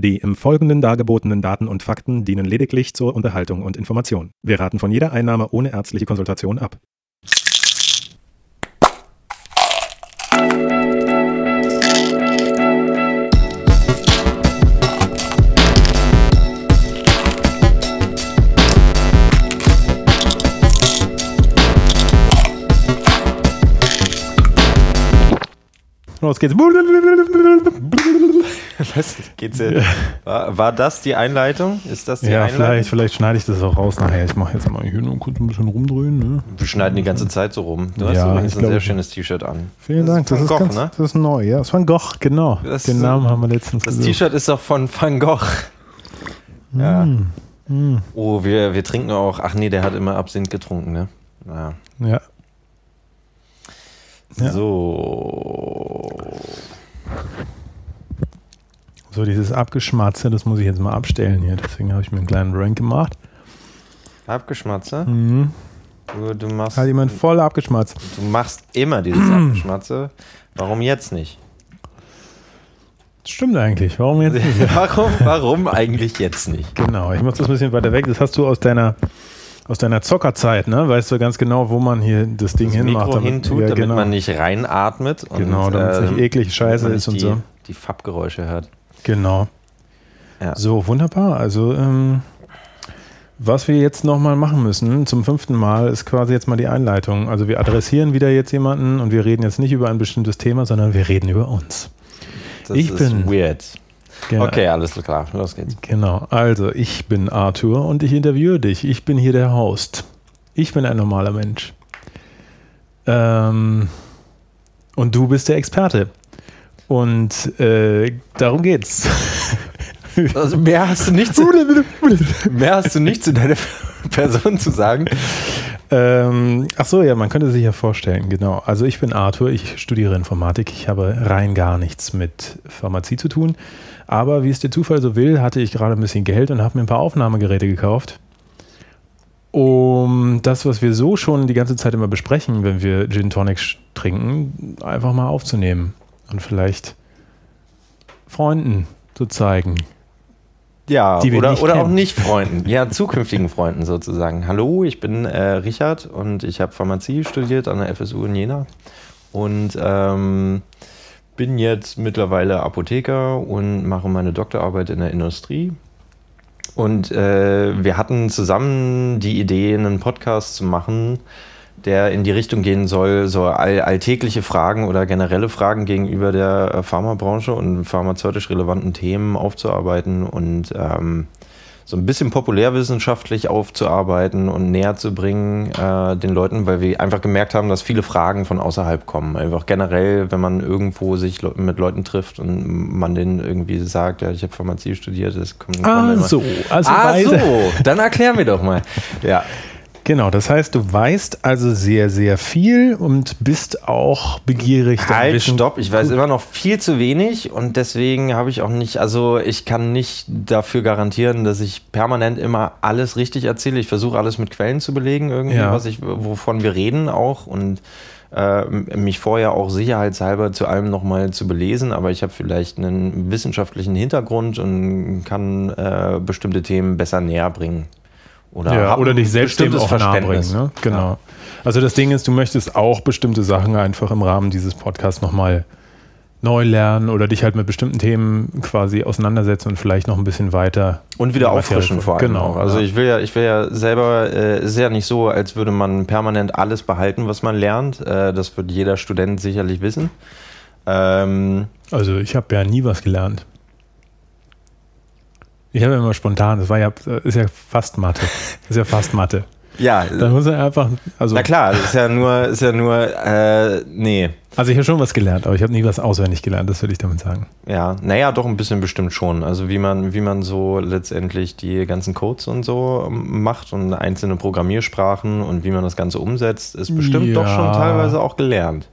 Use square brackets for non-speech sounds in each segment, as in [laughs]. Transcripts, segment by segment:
Die im Folgenden dargebotenen Daten und Fakten dienen lediglich zur Unterhaltung und Information. Wir raten von jeder Einnahme ohne ärztliche Konsultation ab. Los geht's. [laughs] Was geht's jetzt? War, war das die Einleitung? Ist das die Ja, Einleitung? vielleicht, vielleicht schneide ich das auch raus nachher. Ich mache jetzt mal hier nur kurz ein bisschen rumdrehen. Ne? Wir schneiden die ganze Zeit so rum. Du hast Ja, übrigens ich ein sehr schönes T-Shirt an. Vielen Das Dank. ist Das ist, Gogh, ganz, ne? das ist neu. Ja, das ist Van Gogh, genau. Das Den Namen haben wir letztens Das. T-Shirt ist doch von Van Gogh. Ja. Hm. Oh, wir, wir trinken auch. Ach nee, der hat immer Absinth getrunken, ne? Naja. Ja. Ja. So. So, dieses Abgeschmatze, das muss ich jetzt mal abstellen hier. Deswegen habe ich mir einen kleinen Rank gemacht. Abgeschmatze. Mhm. Du, du, machst, Hat jemand voll abgeschmatzt. du machst immer dieses [clears throat] Abgeschmatze. Warum jetzt nicht? Das stimmt eigentlich. Warum jetzt nicht? [laughs] Warum, warum eigentlich jetzt nicht? Genau, ich mache das ein bisschen weiter weg. Das hast du aus deiner, aus deiner Zockerzeit, ne? Weißt du ganz genau, wo man hier das Ding Das hinmacht. Mikro hintut, ja, damit genau. man nicht reinatmet. Und, Genau, damit es nicht eklig scheiße damit ist und nicht so. die, Die Fabgeräusche hört. Genau. Ja. So, wunderbar. Also, ähm, was wir jetzt nochmal machen müssen, zum fünften Mal, ist quasi jetzt mal die Einleitung. Also wir adressieren wieder jetzt jemanden und wir reden jetzt nicht über ein bestimmtes Thema, sondern wir reden über uns. Das Ich ist bin- weird. Genau. Okay, alles klar. Los geht's. Genau. Also, ich bin Arthur und ich interviewe dich. Ich bin hier der Host. Ich bin ein normaler Mensch. Ähm, und du bist der Experte. Und äh, darum geht's. [laughs] Also mehr hast du nicht zu, mehr hast du nicht zu deiner [laughs] Person zu sagen. Ähm, ach so, ja, man könnte sich ja vorstellen, genau. Also ich bin Arthur, ich studiere Informatik, ich habe rein gar nichts mit Pharmazie zu tun. Aber wie es der Zufall so will, hatte ich gerade ein bisschen Geld und habe mir ein paar Aufnahmegeräte gekauft, um das, was wir so schon die ganze Zeit immer besprechen, wenn wir Gin Tonic trinken, einfach mal aufzunehmen und vielleicht Freunden zu zeigen. Ja, Die wir oder, oder auch nicht Freunden. Ja, zukünftigen Freunden sozusagen. Hallo, ich bin äh, Richard und ich habe Pharmazie studiert an der FSU in Jena und ähm, bin jetzt mittlerweile Apotheker und mache meine Doktorarbeit in der Industrie. Und äh, wir hatten zusammen die Idee, einen Podcast zu machen, der in die Richtung gehen soll, so all, alltägliche Fragen oder generelle Fragen gegenüber der äh, Pharmabranche und pharmazeutisch relevanten Themen aufzuarbeiten und ähm, so ein bisschen populärwissenschaftlich aufzuarbeiten und näher zu bringen äh, den Leuten, weil wir einfach gemerkt haben, dass viele Fragen von außerhalb kommen. Einfach generell, wenn man irgendwo sich le- mit Leuten trifft und man denen irgendwie sagt, ja, ich habe Pharmazie studiert, das kommt kommen immer- Also, Ah, so, dann erklär mir doch mal. Ja, Genau, das heißt, du weißt also sehr, sehr viel und bist auch begierig. Halt, stopp, ich weiß immer noch viel zu wenig und deswegen habe ich auch nicht, also ich kann nicht dafür garantieren, dass ich permanent immer alles richtig erzähle. Ich versuche alles mit Quellen zu belegen, irgendwie, Ja. was ich, wovon wir reden auch und äh, mich vorher auch sicherheitshalber zu allem nochmal zu belesen, aber ich habe vielleicht einen wissenschaftlichen Hintergrund und kann äh, bestimmte Themen besser näher bringen. Oder, ja, oder dich selbst dem auch nahebringen. Ne? Genau. Ja. Also das Ding ist, du möchtest auch bestimmte Sachen einfach im Rahmen dieses Podcasts nochmal neu lernen oder dich halt mit bestimmten Themen quasi auseinandersetzen und vielleicht noch ein bisschen weiter. Und wieder auffrischen vor allem. Genau. Also ja. ich will ja, ich will ja selber, äh, ist ja nicht so, als würde man permanent alles behalten, was man lernt. Äh, das wird jeder Student sicherlich wissen. Ähm, also ich habe ja nie was gelernt. Ich habe ja immer spontan, das war ja, ist ja fast Mathe. Das ist ja fast Mathe. ja, Da muss er einfach, also, na klar, das ist ja nur, ist ja nur, äh, nee. also ich habe schon was gelernt, aber ich habe nie was auswendig gelernt, das will ich damit sagen. Ja, naja, doch ein bisschen bestimmt schon. Also wie man, wie man so letztendlich die ganzen Codes und so macht und einzelne Programmiersprachen und wie man das Ganze umsetzt, ist bestimmt doch schon Ja. teilweise auch gelernt.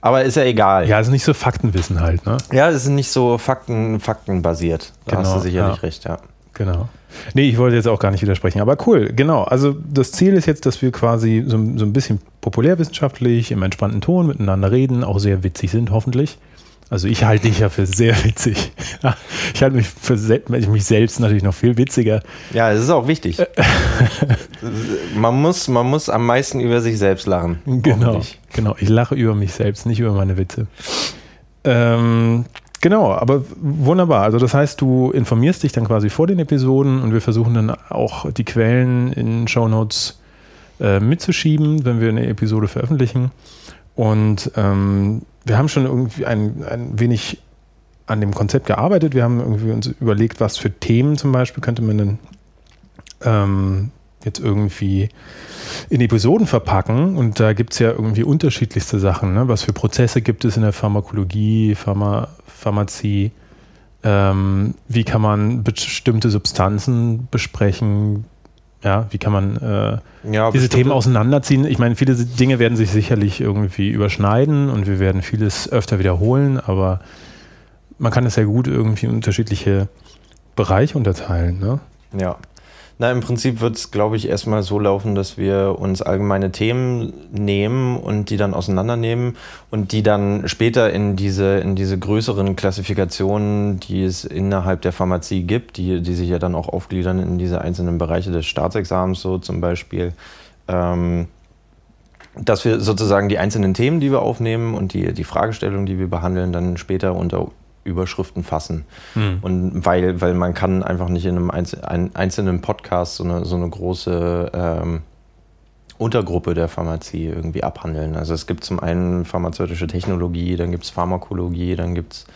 Aber ist ja egal. Ja, also nicht so Faktenwissen halt, ne? Ja, es ist nicht so Fakten, faktenbasiert. Da hast Genau, du sicherlich ja. recht, ja. Genau. Nee, ich wollte jetzt auch gar nicht widersprechen, aber cool, genau. Also das Ziel ist jetzt, dass wir quasi so, so ein bisschen populärwissenschaftlich im entspannten Ton miteinander reden, auch sehr witzig sind, hoffentlich. Also ich halte dich ja für sehr witzig. [laughs] Ich halte mich für mich selbst natürlich noch viel witziger. Ja, es ist auch wichtig. [laughs] man, muss, man muss am meisten über sich selbst lachen. Genau, genau. Ich lache über mich selbst, nicht über meine Witze. Ähm, genau, aber wunderbar. Also das heißt, du informierst dich dann quasi vor den Episoden und wir versuchen dann auch die Quellen in Show Notes äh, mitzuschieben, wenn wir eine Episode veröffentlichen. Und ähm, wir haben schon irgendwie ein, ein wenig an dem Konzept gearbeitet. Wir haben irgendwie uns überlegt, was für Themen zum Beispiel könnte man denn ähm, jetzt irgendwie in Episoden verpacken. Und da gibt es ja irgendwie unterschiedlichste Sachen. Ne? Was für Prozesse gibt es in der Pharmakologie, Pharma, Pharmazie? Ähm, wie kann man bestimmte Substanzen besprechen? Ja, wie kann man äh, ja, diese Themen auseinanderziehen? Ich meine, viele Dinge werden sich sicherlich irgendwie überschneiden und wir werden vieles öfter wiederholen, aber man kann es ja gut irgendwie in unterschiedliche Bereiche unterteilen. Ne? Ja, na, im Prinzip wird es, glaube ich, erstmal so laufen, dass wir uns allgemeine Themen nehmen und die dann auseinandernehmen und die dann später in diese, in diese größeren Klassifikationen, die es innerhalb der Pharmazie gibt, die, die sich ja dann auch aufgliedern in diese einzelnen Bereiche des Staatsexamens, so zum Beispiel, ähm, dass wir sozusagen die einzelnen Themen, die wir aufnehmen und die, die Fragestellungen, die wir behandeln, dann später unter Überschriften fassen. Hm. Und weil, weil man kann einfach nicht in einem einzelnen Podcast so eine, so eine große ähm, Untergruppe der Pharmazie irgendwie abhandeln. Also es gibt zum einen pharmazeutische Technologie, dann gibt es Pharmakologie, dann gibt es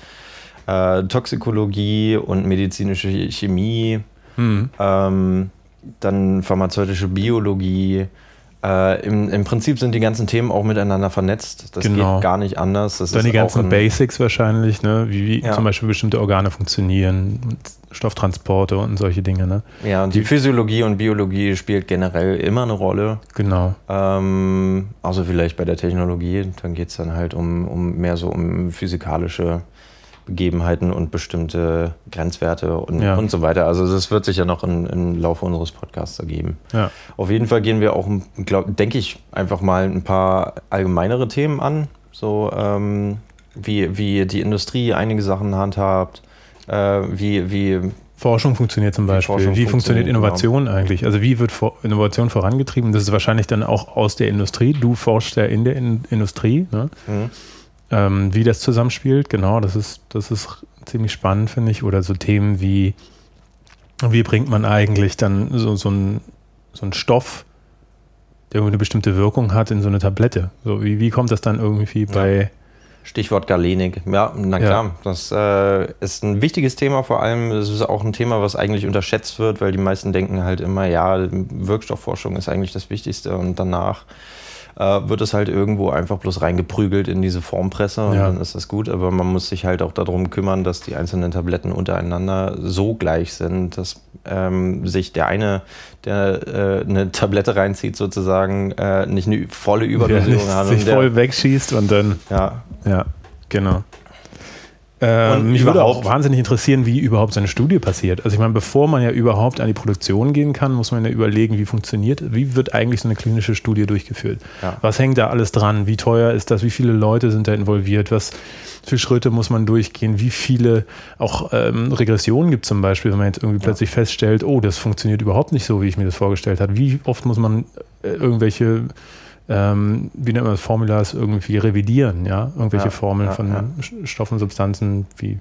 äh, Toxikologie und medizinische Chemie, hm. ähm, dann pharmazeutische Biologie, äh, im, im, Prinzip sind die ganzen Themen auch miteinander vernetzt. Das genau. geht gar nicht anders. Das Dann die ganzen Basics wahrscheinlich, ne? wie, wie ja. zum Beispiel bestimmte Organe funktionieren, Stofftransporte und solche Dinge. Ne? Ja, und die, die Physiologie und Biologie spielt generell immer eine Rolle. Genau. Ähm, also vielleicht bei der Technologie, dann geht es dann halt um, um mehr so um physikalische Begebenheiten und bestimmte Grenzwerte und, ja. und so weiter. Also das wird sich ja noch im, im Laufe unseres Podcasts ergeben. Ja. Auf jeden Fall gehen wir auch, denke ich, einfach mal ein paar allgemeinere Themen an, so ähm, wie, wie die Industrie einige Sachen handhabt, äh, wie, wie Forschung funktioniert zum Beispiel. Wie funktioniert, funktioniert Innovation genau. eigentlich? Also wie wird Innovation vorangetrieben? Das ist wahrscheinlich dann auch aus der Industrie. Du forschst ja in der in Industrie. Ne? Mhm. Ähm, wie das zusammenspielt, genau, das ist, das ist ziemlich spannend, finde ich. Oder so Themen wie, wie bringt man eigentlich dann so, so, ein, so einen Stoff, der eine bestimmte Wirkung hat, in so eine Tablette? So, wie, wie kommt das dann irgendwie bei. Ja. Stichwort Galenik. Ja, na klar, ja. das äh, ist ein wichtiges Thema vor allem. Es ist auch ein Thema, was eigentlich unterschätzt wird, weil die meisten denken halt immer, ja, Wirkstoffforschung ist eigentlich das Wichtigste und danach äh, wird es halt irgendwo einfach bloß reingeprügelt in diese Formpresse und ja. dann ist das gut. Aber man muss sich halt auch darum kümmern, dass die einzelnen Tabletten untereinander so gleich sind, dass ähm, sich der eine, der äh, eine Tablette reinzieht, sozusagen äh, nicht eine volle Überdosierung ja, hat. Sich voll der, wegschießt und dann. Ja. Ja, genau. Ähm, mich würde auch wahnsinnig interessieren, wie überhaupt so eine Studie passiert. Also ich meine, bevor man ja überhaupt an die Produktion gehen kann, muss man ja überlegen, wie funktioniert, wie wird eigentlich so eine klinische Studie durchgeführt? Ja. Was hängt da alles dran? Wie teuer ist das? Wie viele Leute sind da involviert? Was für Schritte muss man durchgehen? Wie viele auch ähm, Regressionen gibt es zum Beispiel, wenn man jetzt irgendwie ja. plötzlich feststellt, oh, das funktioniert überhaupt nicht so, wie ich mir das vorgestellt habe? Wie oft muss man äh, irgendwelche ähm, wie nennt man das, Formulas irgendwie revidieren, ja, irgendwelche ja, Formeln ja, von ja. Stoffen, Substanzen, wie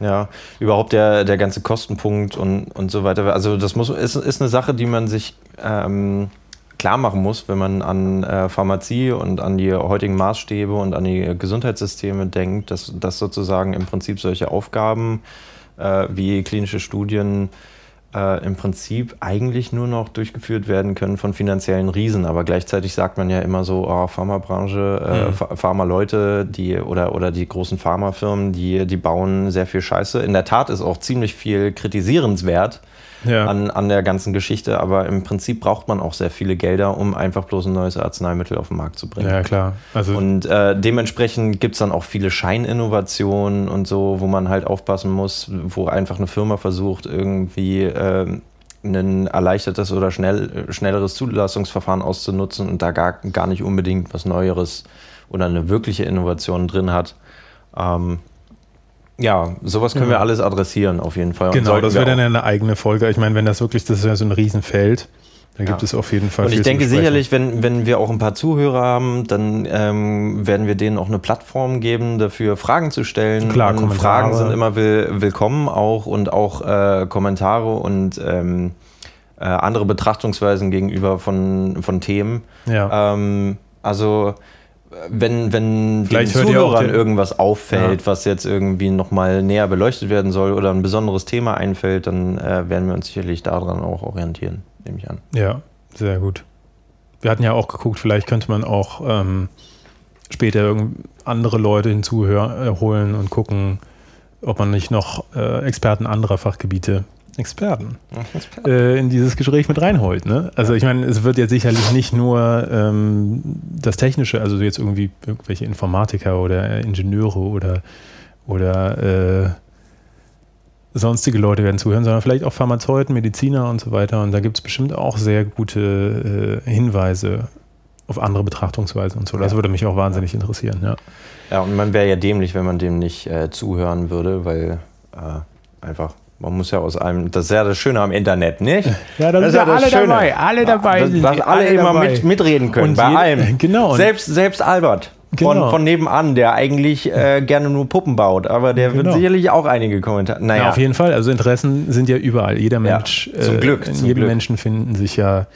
ja, überhaupt der, der ganze Kostenpunkt und, und so weiter. Also das muss, ist, ist eine Sache, die man sich ähm, klar machen muss, wenn man an äh, Pharmazie und an die heutigen Maßstäbe und an die Gesundheitssysteme denkt, dass, dass sozusagen im Prinzip solche Aufgaben äh, wie klinische Studien äh, im Prinzip eigentlich nur noch durchgeführt werden können von finanziellen Riesen. Aber gleichzeitig sagt man ja immer so, oh, Pharmabranche, äh, mhm. Pharmaleute, die oder, oder die großen Pharmafirmen, die, die bauen sehr viel Scheiße. In der Tat ist auch ziemlich viel kritisierenswert ja. an, an der ganzen Geschichte, aber im Prinzip braucht man auch sehr viele Gelder, um einfach bloß ein neues Arzneimittel auf den Markt zu bringen. Ja, klar. Also und äh, dementsprechend gibt es dann auch viele Scheininnovationen und so, wo man halt aufpassen muss, wo einfach eine Firma versucht, irgendwie äh, ein erleichtertes oder schnell, schnelleres Zulassungsverfahren auszunutzen und da gar, gar nicht unbedingt was Neueres oder eine wirkliche Innovation drin hat. Ähm, Ja, sowas können wir alles adressieren auf jeden Fall. Genau, das wäre dann eine eigene Folge. Ich meine, wenn das wirklich, das ist ja so ein Riesenfeld, da gibt Ja. es auf jeden Fall Und ich denke sicherlich, wenn, wenn wir auch ein paar Zuhörer haben, dann ähm, werden wir denen auch eine Plattform geben, dafür Fragen zu stellen. Klar, und Kommentare. Fragen sind immer will, willkommen auch und auch äh, Kommentare und ähm, äh, andere Betrachtungsweisen gegenüber von, von Themen. Ja. Ähm, also wenn, wenn den Vielleicht auch Zuhörern den- irgendwas auffällt, was jetzt irgendwie nochmal näher beleuchtet werden soll oder ein besonderes Thema einfällt, dann äh, werden wir uns sicherlich daran auch orientieren, nehme ich an. Ja, sehr gut. Wir hatten ja auch geguckt, vielleicht könnte man auch ähm, später andere Leute hinzuholen und gucken, ob man nicht noch äh, Experten anderer Fachgebiete, Experten, äh, in dieses Gespräch mit reinholt. Ne? Also ich meine, es wird jetzt sicherlich nicht nur ähm, das Technische, also jetzt irgendwie irgendwelche Informatiker oder Ingenieure oder, oder äh, sonstige Leute werden zuhören, sondern vielleicht auch Pharmazeuten, Mediziner und so weiter. Und da gibt es bestimmt auch sehr gute äh, Hinweise auf andere Betrachtungsweisen und so. Das Ja. würde mich auch wahnsinnig interessieren. Ja. Ja, und man wäre ja dämlich, wenn man dem nicht äh, zuhören würde, weil äh, einfach, man muss ja aus einem, das ist ja das Schöne am Internet, nicht? [laughs] Ja, da Das sind ist ja alle Schöne. dabei, alle dabei Dass, dass alle, alle immer dabei. mit, mitreden können, Und bei jeder- allem. [laughs] genau, Selbst, selbst Albert. Von, Genau. von nebenan, der eigentlich äh, [laughs] gerne nur Puppen baut, aber der Genau. wird sicherlich auch einige Kommentare. Naja, Ja, auf jeden Fall. Also Interessen sind ja überall. Jeder Mensch, äh, zum Glück, in zum jedem Glück. Menschen finden sich ja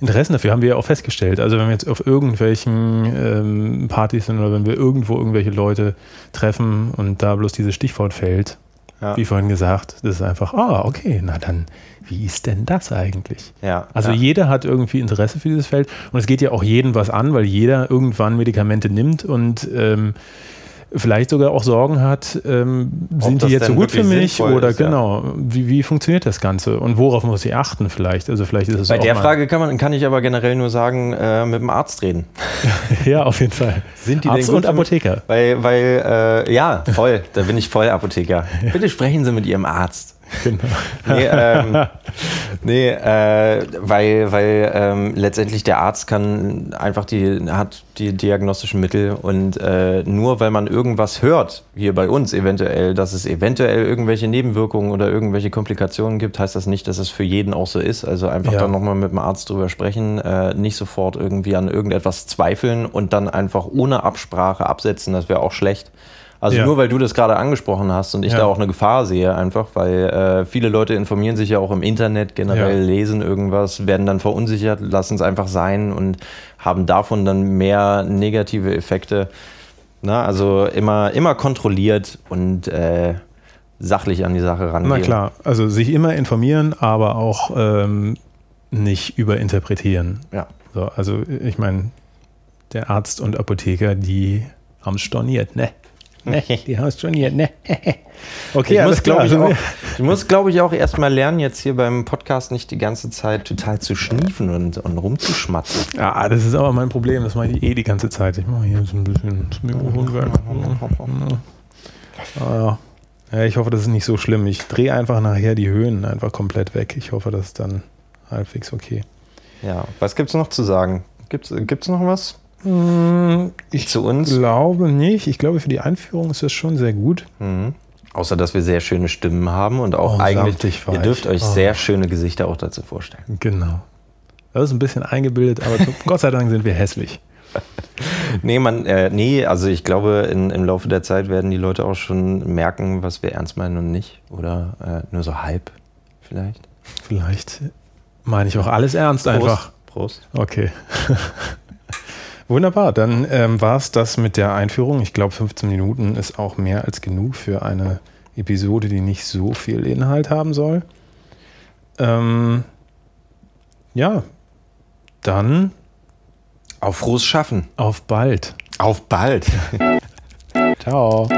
Interessen dafür, haben wir ja auch festgestellt. Also wenn wir jetzt auf irgendwelchen ähm, Partys sind oder wenn wir irgendwo irgendwelche Leute treffen und da bloß dieses Stichwort fällt, Ja. wie vorhin gesagt, das ist einfach, ah, okay, na dann, wie ist denn das eigentlich? Ja, Also ja. jeder hat irgendwie Interesse für dieses Feld und es geht ja auch jedem was an, weil jeder irgendwann Medikamente nimmt und ähm, vielleicht sogar auch Sorgen hat, ähm, sind die jetzt so gut für mich oder ist, ja. genau, wie, wie funktioniert das Ganze und worauf muss ich achten vielleicht? Also vielleicht ist es Bei der Frage kann, man, kann ich aber generell nur sagen, äh, mit dem Arzt reden. [laughs] ja, auf jeden Fall. Sind die Arzt denn gut und? Apotheker. Weil, weil äh, ja, voll, da bin ich voll Apotheker. [laughs] Bitte sprechen Sie mit Ihrem Arzt. Genau. [laughs] Nee, ähm, nee äh, weil, weil ähm, letztendlich der Arzt kann einfach die, hat die diagnostischen Mittel und äh, nur weil man irgendwas hört, hier bei uns eventuell, dass es eventuell irgendwelche Nebenwirkungen oder irgendwelche Komplikationen gibt, heißt das nicht, dass es für jeden auch so ist. Also einfach Ja. dann nochmal mit dem Arzt drüber sprechen, äh, nicht sofort irgendwie an irgendetwas zweifeln und dann einfach ohne Absprache absetzen, das wäre auch schlecht. Also Ja. nur weil du das gerade angesprochen hast und ich Ja. da auch eine Gefahr sehe, einfach, weil äh, viele Leute informieren sich ja auch im Internet generell, Ja. lesen irgendwas, werden dann verunsichert, lassen es einfach sein und haben davon dann mehr negative Effekte. Na, also immer, immer kontrolliert und äh, sachlich an die Sache rangehen. Na klar, also sich immer informieren, aber auch ähm, nicht überinterpretieren. Ja. So, also ich meine, der Arzt und Apotheker, die haben es storniert, ne? Ne, die haben es storniert, ne? [laughs] okay, Ich alles muss, glaube klar. ich, Also, auch, ich muss, glaube ich, auch erstmal lernen, jetzt hier beim Podcast nicht die ganze Zeit total zu schniefen und, und rumzuschmatzen. Ja, das ist aber mein Problem. Das mache ich eh die ganze Zeit. Ich mache hier so ein bisschen das Mikrofon weg. Ah, ja. ja, ich hoffe, das ist nicht so schlimm. Ich drehe einfach nachher die Höhen einfach komplett weg. Ich hoffe, das ist dann halbwegs okay. Ja, was gibt's noch zu sagen? Gibt's, gibt's noch was Ich zu uns? glaube nicht. Ich glaube, für die Einführung ist das schon sehr gut. Mhm. Außer, dass wir sehr schöne Stimmen haben und auch Oh, eigentlich, ihr dürft euch Oh. sehr schöne Gesichter auch dazu vorstellen. Genau. Das ist ein bisschen eingebildet, aber Gott sei Dank sind wir hässlich. [laughs] Nee, man, äh, nee, also ich glaube, in, im Laufe der Zeit werden die Leute auch schon merken, was wir ernst meinen und nicht. Oder äh, nur so halb vielleicht. Vielleicht meine ich auch alles ernst einfach. Prost. Okay. [laughs] Wunderbar, dann ähm, war es das mit der Einführung. Ich glaube, 15 Minuten ist auch mehr als genug für eine Episode, die nicht so viel Inhalt haben soll. Ähm, ja, dann Auf frohes Schaffen. auf bald. Auf bald. [laughs] Ciao.